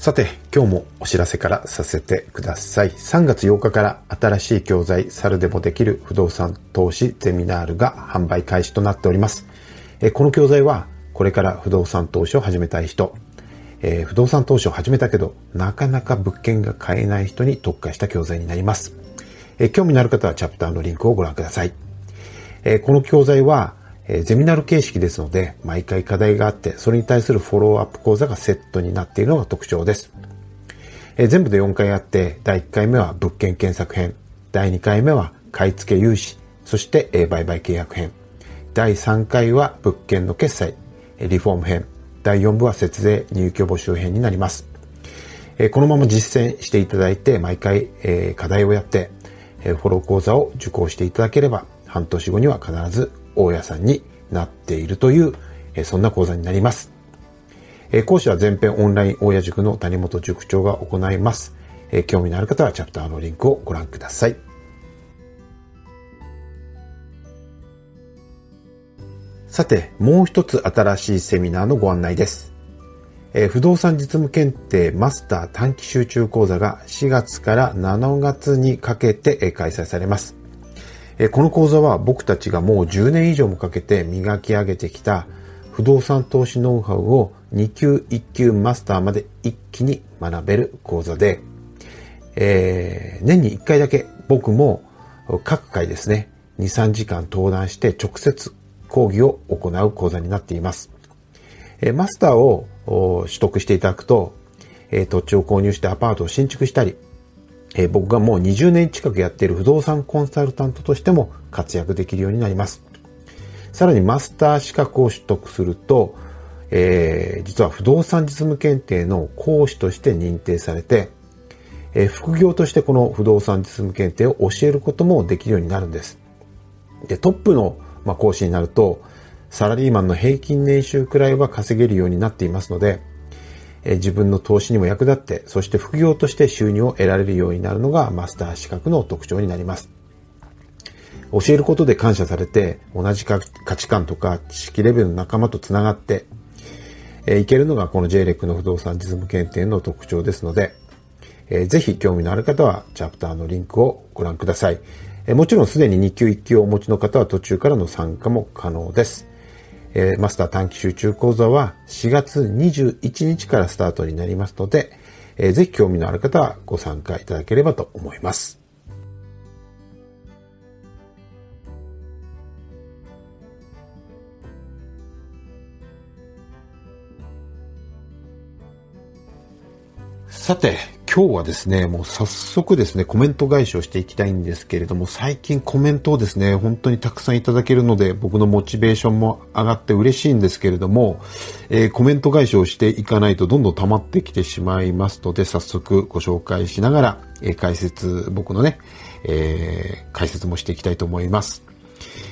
さて、今日もお知らせからさせてください。3月8日から新しい教材、猿でもできる不動産投資ゼミナールが販売開始となっております。この教材は、これから不動産投資を始めたい人、えー、不動産投資を始めたけど、なかなか物件が買えない人に特化した教材になります。え、興味のある方はチャプターのリンクをご覧ください。え、この教材は、えゼミナル形式ですので、毎回課題があって、それに対するフォローアップ講座がセットになっているのが特徴です。え全部で4回あって、第1回目は物件検索編、第2回目は買い付け融資、そして、え売買契約編、第3回は物件の決済、リフォーム編、第4部は節税入居募集編になります。えこのまま実践していただいて、毎回、え課題をやって、えフォロー講座を受講していただければ、半年後には必ず大家さんになっているという、えそんな講座になります。え講師は全編オンライン大家塾の谷本塾長が行います。え興味のある方はチャプターのリンクをご覧ください。さて、もう一つ新しいセミナーのご案内です。え不動産実務検定マスター短期集中講座が4月から7月にかけて開催されます。この講座は僕たちがもう10年以上もかけて磨き上げてきた不動産投資ノウハウを2級1級マスターまで一気に学べる講座で、えー、年に1回だけ僕も各回ですね、2、3時間登壇して直接講義を行う講座になっています。えマスターを取得していただくと、え土地を購入してアパートを新築したり、えー、僕がもう20年近くやっている不動産コンサルタントとしても活躍できるようになります。さらにマスター資格を取得すると、えー、実は不動産実務検定の講師として認定されて、えー、副業としてこの不動産実務検定を教えることもできるようになるんです。で、トップの、まあ、講師になると、サラリーマンの平均年収くらいは稼げるようになっていますので、自分の投資にも役立って、そして副業として収入を得られるようになるのがマスター資格の特徴になります。教えることで感謝されて、同じ価値観とか知識レベルの仲間とつながって、えいけるのがこの JREC の不動産実務検定の特徴ですので、えー、ぜひ興味のある方はチャプターのリンクをご覧ください。えもちろんすでに2級1級をお持ちの方は途中からの参加も可能です。えー、マスター短期集中講座は4月21日からスタートになりますので、えー、ぜひ興味のある方はご参加いただければと思います。さて、今日はですね、もう早速ですね、コメント返しをしていきたいんですけれども、最近コメントをですね、本当にたくさんいただけるので、僕のモチベーションも上がって嬉しいんですけれども、えー、コメント返しをしていかないとどんどん溜まってきてしまいますので、早速ご紹介しながら、えー、解説、僕のね、えー、解説もしていきたいと思います。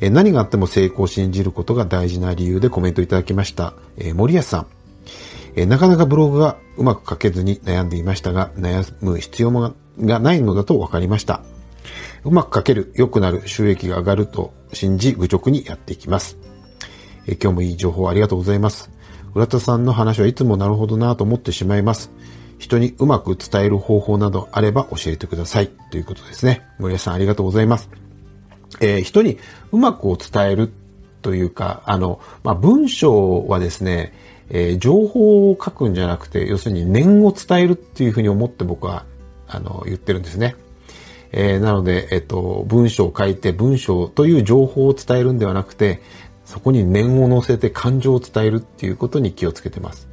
え何があっても成功を信じることが大事な理由でコメントいただきました。え森安さん。えなかなかブログがうまく書けずに悩んでいましたが、悩む必要がないのだと分かりました。うまく書ける、良くなる、収益が上がると信じ、愚直にやっていきます。え今日もいい情報ありがとうございます。浦田さんの話はいつもなるほどなと思ってしまいます。人にうまく伝える方法などあれば教えてください。ということですね。森谷さんありがとうございます。えー、人にうまくを伝えるというか、あの、まあ、文章はですね、えー、情報を書くんじゃなくて、要するに念を伝えるっていうふうに思って僕は、あの、言ってるんですね。えー、なので、えっと、文章を書いて文章という情報を伝えるんではなくて、そこに念を乗せて感情を伝えるっていうことに気をつけてます。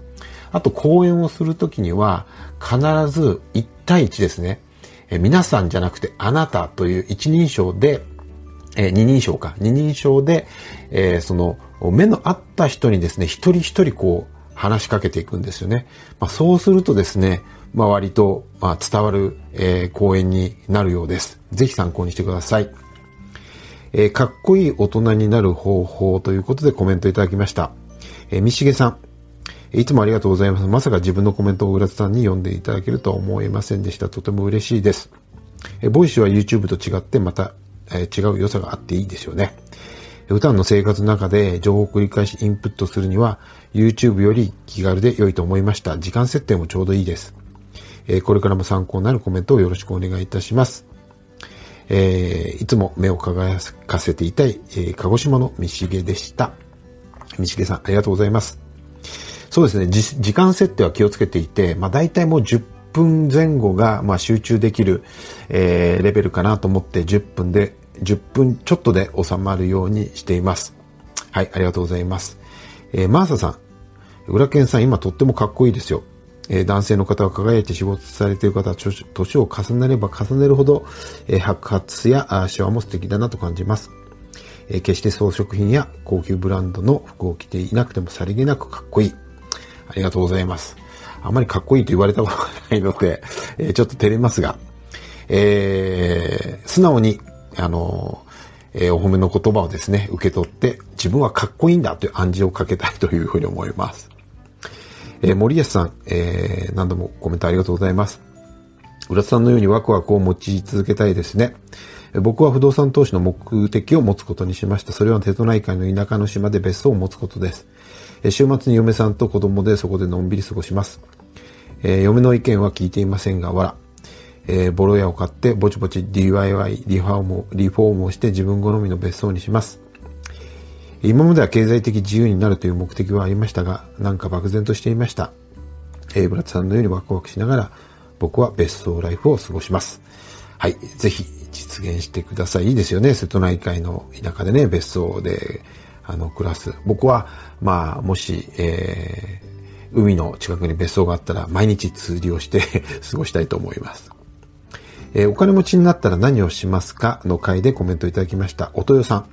あと、講演をするときには、必ず1対1ですね。えー、皆さんじゃなくて、あなたという一人称で、えー、二人称か。二人称で、えー、その、目の合った人にですね、一人一人こう、話しかけていくんですよね。まあ、そうするとですね、まあ、割と、ま、伝わる、えー、講演になるようです。ぜひ参考にしてください。えー、かっこいい大人になる方法ということでコメントいただきました。えー、みしげさん。いつもありがとうございます。まさか自分のコメントを浦津さんに読んでいただけるとは思いませんでした。とても嬉しいです。えボイシーは YouTube と違ってまた、え違う良さがあっていいですよね。普段の生活の中で情報を繰り返しインプットするには YouTube より気軽で良いと思いました。時間設定もちょうどいいです。えこれからも参考になるコメントをよろしくお願いいたします。えー、いつも目を輝かせていたい、えー、鹿児島の三重でした。三重さん、ありがとうございます。そうですね、時間設定は気をつけていて、まあ大体もう10分前後が、まあ、集中できる、えー、レベルかなと思って10分で、10分ちょっとで収まるようにしています。はい、ありがとうございます。えー、マーサさん、浦健さん今とってもかっこいいですよ。えー、男性の方は輝いて仕事されている方は年を重ねれば重ねるほど、えー、白髪やシワも素敵だなと感じます。えー、決して装飾品や高級ブランドの服を着ていなくてもさりげなくかっこいい。ありがとうございます。あまりかっこいいと言われたことがないので、えー、ちょっと照れますが、えー、素直に、あのえー、お褒めの言葉をですね、受け取って、自分はかっこいいんだという暗示をかけたいというふうに思います。えー、森安さん、えー、何度もコメントありがとうございます。浦田さんのようにワクワクを持ち続けたいですね。僕は不動産投資の目的を持つことにしました。それは瀬戸内海の田舎の島で別荘を持つことです。週末に嫁さんと子供でそこでのんびり過ごします。えー、嫁の意見は聞いていませんが、わら。えー、ボロ屋を買ってぼちぼち DIY リフォームリフォームをして自分好みの別荘にします。今までは経済的自由になるという目的はありましたが、なんか漠然としていました。えー、ブラッツさんのようにワクワクしながら僕は別荘ライフを過ごします。はい。ぜひ実現してください。いいですよね。瀬戸内海の田舎でね、別荘で、あの、暮らす。僕は、まあ、もし、えー、海の近くに別荘があったら、毎日釣りをして 過ごしたいと思います。えー、お金持ちになったら何をしますか？の回でコメントいただきました。おとよさん。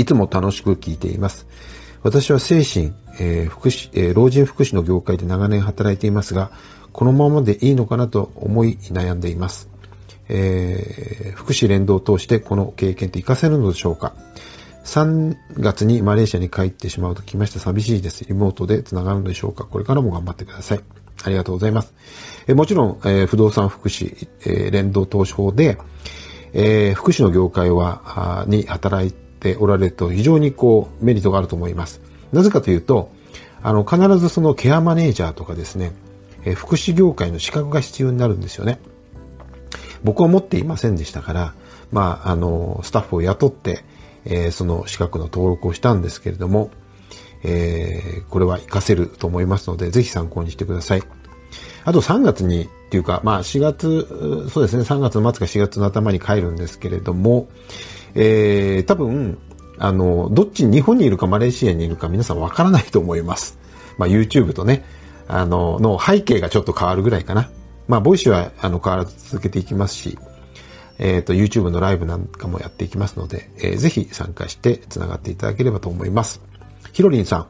いつも楽しく聞いています。私は精神、えー、福祉、えー、老人福祉の業界で長年働いていますが、このままでいいのかなと思い悩んでいます。えー、福祉連動を通してこの経験って活かせるのでしょうか？3月にマレーシアに帰ってしまうと来ました寂しいです。リモートで繋がるのでしょうか？これからも頑張ってください。ありがとうございます。えもちろん、え、不動産福祉、え、連動投資法で、え、福祉の業界は、に働いておられると非常にこうメリットがあると思います。なぜかというと、あの、必ずそのケアマネージャーとかですね、え、福祉業界の資格が必要になるんですよね。僕は持っていませんでしたから、まあ、あの、スタッフを雇って、え、その資格の登録をしたんですけれども、えー、これは活かせると思いますので、ぜひ参考にしてください。あと3月に、っていうか、まあ4月、そうですね、3月の末か4月の頭に帰るんですけれども、えー、多分、あの、どっち日本にいるかマレーシアにいるか皆さんわからないと思います。まあ YouTube とね、あの、の背景がちょっと変わるぐらいかな。まあ、 Voicy はあの変わらず続けていきますし、えっ、ー、と、YouTube のライブなんかもやっていきますので、えー、ぜひ参加して繋がっていただければと思います。ひろりんさん、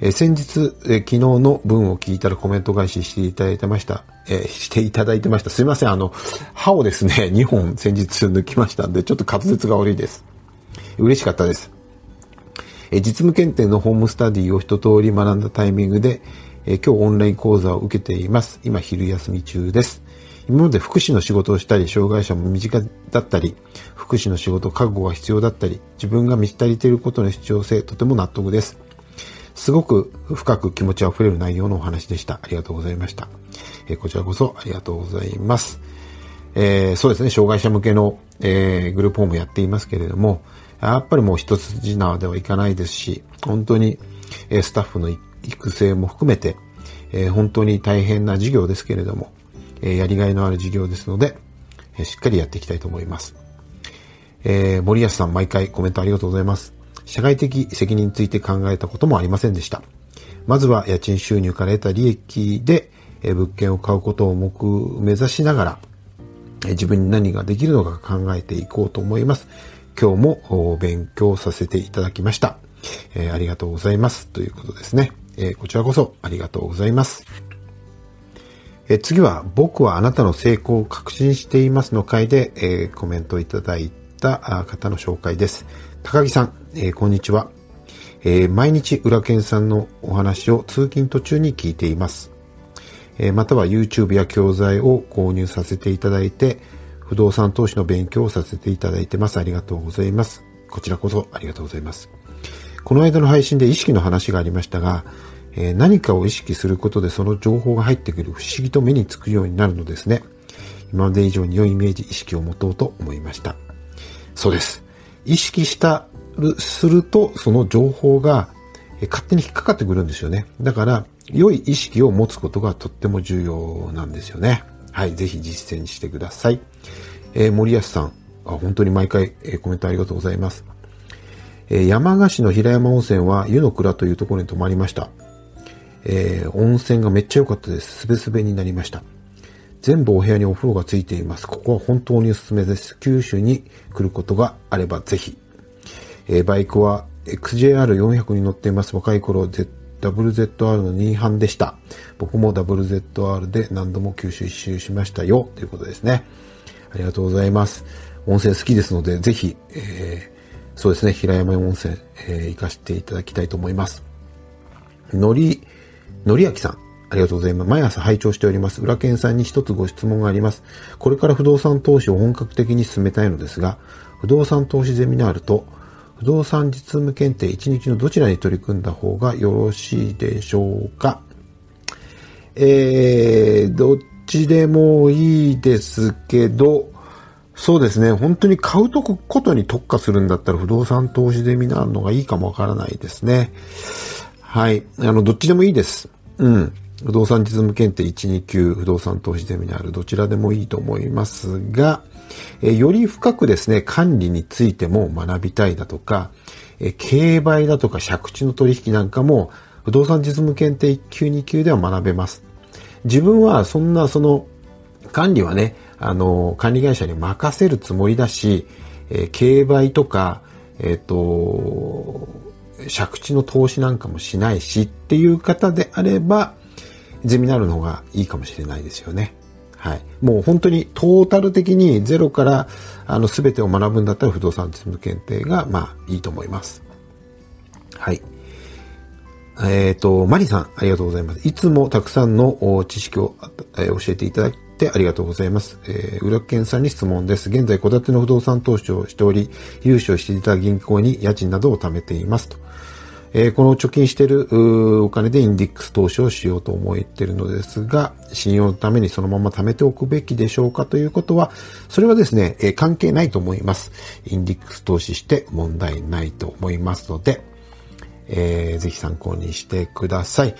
え、先日、え、昨日の文を聞いたらコメント返ししていただいてました。え、していただいてました。すいません。あの、歯をですね、2本先日抜きましたんで、ちょっと滑舌が悪いです。嬉しかったです。え、実務検定のホームスタディを一通り学んだタイミングで、え、今日オンライン講座を受けています。今昼休み中です。今まで福祉の仕事をしたり、障害者も身近だったり、福祉の仕事、覚悟が必要だったり、自分が満ち足りていることの必要性、とても納得です。すごく深く気持ちあふれる内容のお話でした。ありがとうございました。え、こちらこそありがとうございます。えー、そうですね、障害者向けの、えー、グループホームやっていますけれども、やっぱりもう一筋縄ではいかないですし、本当に、えスタッフの育成も含めて、え本当に大変な事業ですけれども、えやりがいのある事業ですので、えしっかりやっていきたいと思います。えー、森安さん、毎回コメントありがとうございます。社会的責任について考えたこともありませんでした。まずは家賃収入から得た利益で、え物件を買うことを目目指しながら、え自分に何ができるのか考えていこうと思います。今日も勉強させていただきました。えー、ありがとうございます。ということですね。えー、こちらこそありがとうございます。え、次は、僕はあなたの成功を確信していますの回で、えー、コメントいただいた方の紹介です。高木さん、えこんにちは。え毎日裏剣さんのお話を通勤途中に聞いています。えまたは YouTube や教材を購入させていただいて、不動産投資の勉強をさせていただいてます。ありがとうございます。こちらこそありがとうございます。この間の配信で意識の話がありましたが、え、何かを意識することでその情報が入ってくる不思議と目につくようになるのですね。今まで以上に良いイメージ、意識を持とうと思いました。そうです。意識したる、すると、その情報が勝手に引っかかってくるんですよね。だから、良い意識を持つことがとっても重要なんですよね。はい、ぜひ実践してください。えー、森保さんあ、本当に毎回、えー、コメントありがとうございます。え、山鹿市の平山温泉は湯の倉というところに泊まりました。えー、温泉がめっちゃ良かったです。すべすべになりました。全部お部屋にお風呂がついています。ここは本当におすすめです。九州に来ることがあればぜひ。えー、バイクは XJR400 に乗っています。若い頃、Z、WZR の2班でした。僕も WZR で何度も九州一周しましたよ。ということですね。ありがとうございます。温泉好きですので、ぜひ、えー、そうですね、平山温泉、えー、行かせていただきたいと思います。のり、のりあきさん。ありがとうございます。毎朝拝聴しております。裏健さんに一つご質問があります。これから不動産投資を本格的に進めたいのですが、不動産投資ゼミナールと不動産実務検定1日のどちらに取り組んだ方がよろしいでしょうかえー、どっちでもいいですけど、そうですね。本当に買うとことに特化するんだったら不動産投資ゼミナールのがいいかもわからないですね。はい。あの、どっちでもいいです。うん。不動産実務検定1、2級、不動産投資ゼミナール、どちらでもいいと思いますが、えより深くですね、管理についても学びたいだとか、え競売だとか借地の取引なんかも、不動産実務検定1級、2級では学べます。自分はそんなその管理はね、あの、管理会社に任せるつもりだし、え、競売とか、えっ、と、借地の投資なんかもしないしっていう方であれば、ゼミナールの方がいいかもしれないですよね。はい。もう本当にトータル的にゼロからあの全てを学ぶんだったら不動産実務検定がまあいいと思います。はい。えっ、ー、と、マリさん、ありがとうございます。いつもたくさんの知識を、教えていただってありがとうございます。えー、浦健さんに質問です。現在、戸建ての不動産投資をしており、融資をしていた銀行に家賃などを貯めていますと。えー、この貯金しているお金でインデックス投資をしようと思っているのですが、信用のためにそのまま貯めておくべきでしょうかということは、それはですね、えー、関係ないと思います。インデックス投資して問題ないと思いますので、えー、ぜひ参考にしてください。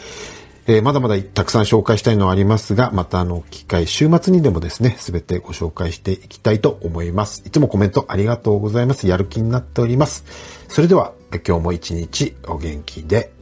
えー、まだまだたくさん紹介したいのはありますが、またあの、機会、週末にでもですね、すべてご紹介していきたいと思います。いつもコメントありがとうございます。やる気になっております。それでは、今日も一日お元気で